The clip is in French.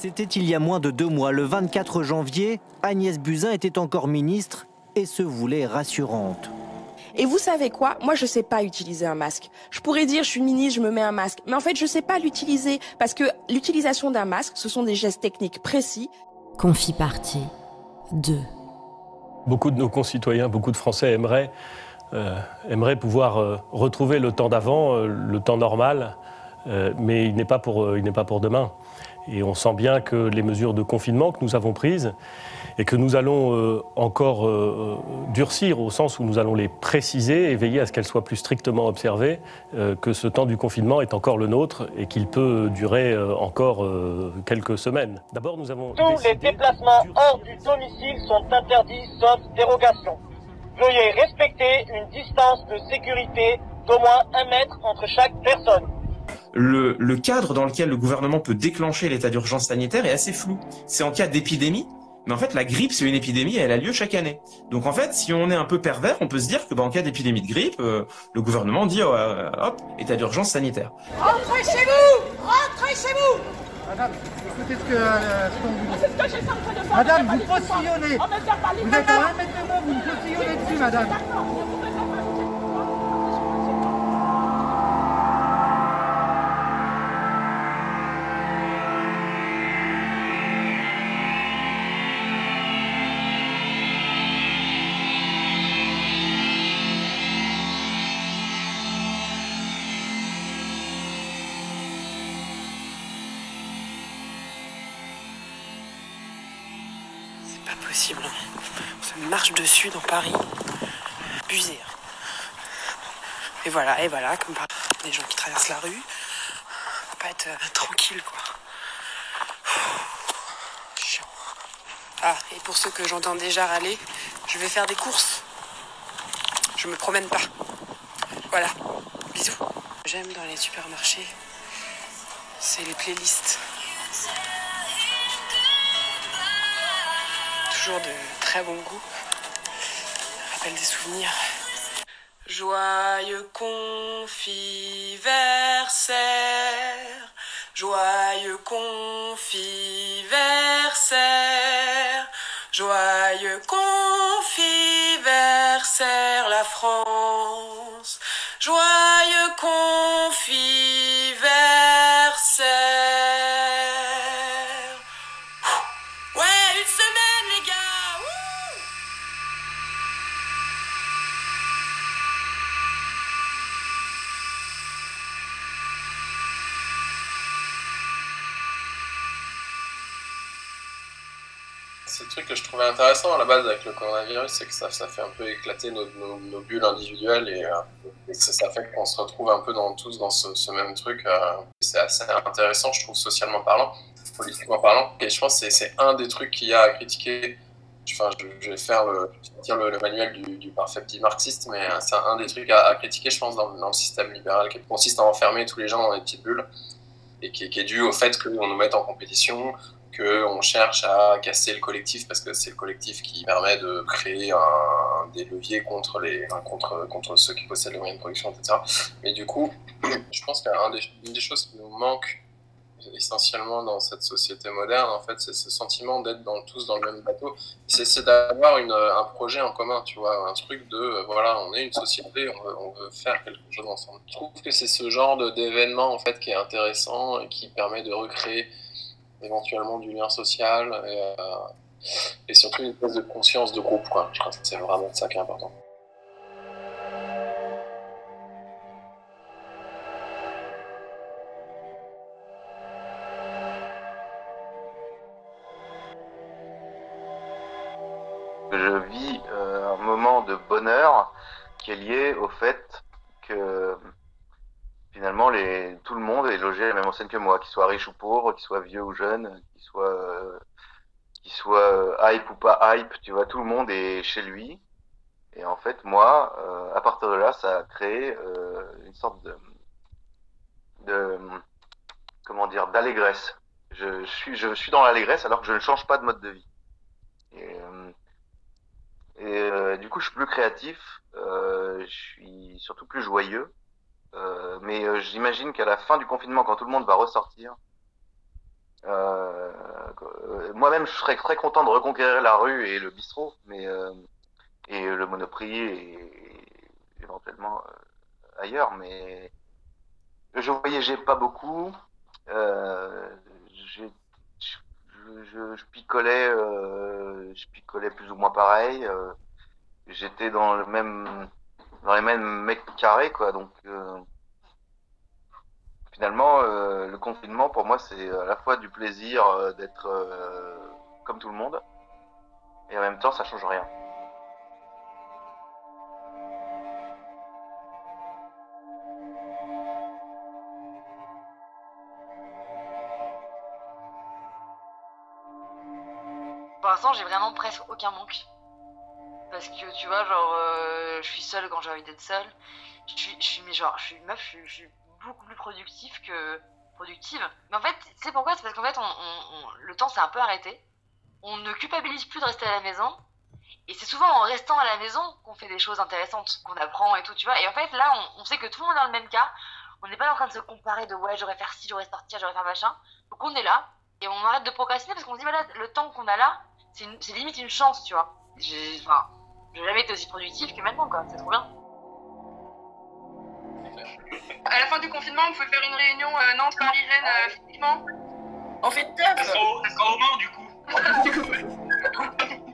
C'était il y a moins de deux mois, le 24 janvier, Agnès Buzyn était encore ministre et se voulait rassurante. Et vous savez quoi? Moi, je sais pas utiliser un masque. Je pourrais dire, je suis ministre, je me mets un masque. Mais en fait, je sais pas l'utiliser. Parce que l'utilisation d'un masque, ce sont des gestes techniques précis. Confie partie 2. Beaucoup de nos concitoyens, beaucoup de Français aimeraient, euh, aimeraient pouvoir euh, retrouver le temps d'avant, euh, le temps normal, mais il n'est pas, pour, il n'est pas pour demain. Et on sent bien que les mesures de confinement que nous avons prises et que nous allons euh, encore euh, durcir au sens où nous allons les préciser et veiller à ce qu'elles soient plus strictement observées, euh, que ce temps du confinement est encore le nôtre et qu'il peut durer encore quelques semaines. D'abord, nous avons tous les déplacements hors du domicile sont interdits sauf dérogation. Veuillez respecter une distance de sécurité d'au moins un mètre entre chaque personne le, cadre dans lequel le gouvernement peut déclencher l'état d'urgence sanitaire est assez flou. C'est en cas d'épidémie, mais en fait, la grippe, c'est une épidémie et elle a lieu chaque année. Donc en fait, si on est un peu pervers, on peut se dire que bah, en cas d'épidémie de grippe, euh, le gouvernement dit oh, euh, hop, état d'urgence sanitaire. Rentrez chez vous Rentrez chez vous Madame, écoutez ce que, euh, ce qu'on vous dit. C'est ce que j'ai de faire. Madame, vous postillonnez. Vous êtes à un mètre de moi, vous me postillonnez dessus, madame. On se marche dessus dans Paris. Abusé. Hein. Et voilà, et voilà, comme par des gens qui traversent la rue. Faut pas être euh, tranquille, quoi. Chiant. Ah, et pour ceux que j'entends déjà râler, je vais faire des courses. Je me promène pas. Voilà. Bisous. J'aime dans les supermarchés, c'est les playlists. De très bon goût. Rappelle des souvenirs. Joyeux confiversaire, joyeux confiversaire, joyeux confiversaire la France, joyeux confiversaire. Truc que je trouvais intéressant à la base avec le coronavirus, c'est que ça, fait un peu éclater nos, bulles individuelles et, euh, ça, fait qu'on se retrouve un peu dans, tous dans ce, même truc. Euh, c'est assez intéressant, je trouve, socialement parlant, politiquement parlant. Et je pense que c'est un des trucs qu'il y a à critiquer. Enfin, je, vais faire le, le, manuel du, parfait petit marxiste, mais c'est un des trucs à, critiquer, je pense, dans, le système libéral qui consiste à enfermer tous les gens dans des petites bulles et qui, qui est dû au fait qu'on nous mette en compétition, qu'on cherche à casser le collectif parce que c'est le collectif qui permet de créer un, des leviers contre, les, contre, contre ceux qui possèdent les moyens de production, etc. Mais du coup, je pense qu'une des, choses qui nous manque essentiellement dans cette société moderne, en fait, c'est ce sentiment d'être tous dans le même bateau. C'est d'avoir un projet en commun, tu vois, un truc de, voilà, on est une société, on veut, on veut faire quelque chose ensemble. Je trouve que c'est ce genre d'événement, en fait, qui est intéressant et qui permet de recréer éventuellement du lien social et, euh, et surtout une espèce de conscience de groupe. Je crois que c'est vraiment ça qui est important. Je vis euh, un moment de bonheur qui est lié au fait que finalement, les, tout le monde est logé à la même enseigne que moi, qu'il soit riche ou pauvre, qu'il soit vieux ou jeune, qu'il soit, euh, soit euh, hype ou pas hype, tu vois, tout le monde est chez lui. Et en fait, moi, euh, à partir de là, ça a créé une sorte de, de comment dire, d'allégresse. Je, suis, je suis dans l'allégresse alors que je ne change pas de mode de vie. Et, et du coup, je suis plus créatif, je suis surtout plus joyeux. Euh, mais euh, j'imagine qu'à la fin du confinement, quand tout le monde va ressortir, Euh, Moi-même, je serais très content de reconquérir la rue et le bistrot, mais et le Monoprix et, éventuellement ailleurs, mais je voyageais pas beaucoup. Euh, je, je- je picolais, euh, je picolais plus ou moins pareil. euh, J'étais dans le même, dans les mêmes mètres carrés, quoi. Donc euh, finalement, euh, le confinement pour moi, c'est à la fois du plaisir euh, d'être comme tout le monde, et en même temps, ça change rien. Pour l'instant, j'ai vraiment presque aucun manque. Parce que tu vois, genre, euh, je suis seule quand j'ai envie d'être seule. Je suis, mais genre, je suis meuf, je suis, beaucoup plus productive que productive. Mais en fait, tu sais pourquoi? C'est parce qu'en fait, le temps s'est un peu arrêté. On ne culpabilise plus de rester à la maison. Et c'est souvent en restant à la maison qu'on fait des choses intéressantes, qu'on apprend et tout, tu vois. Et en fait, là, on, sait que tout le monde est dans le même cas. On n'est pas en train de se comparer de ouais, j'aurais faire ci, j'aurais sortir, j'aurais faire machin. Donc on est là et on arrête de procrastiner parce qu'on se dit, voilà, le temps qu'on a là, c'est limite une chance, tu vois. Enfin, j'ai jamais été aussi productive que maintenant, quoi. C'est trop bien. À la fin du confinement, on pouvait faire une réunion euh, Nantes-Paris-Rennes euh, physiquement. On fait teuf Ça sera au Mans, du coup.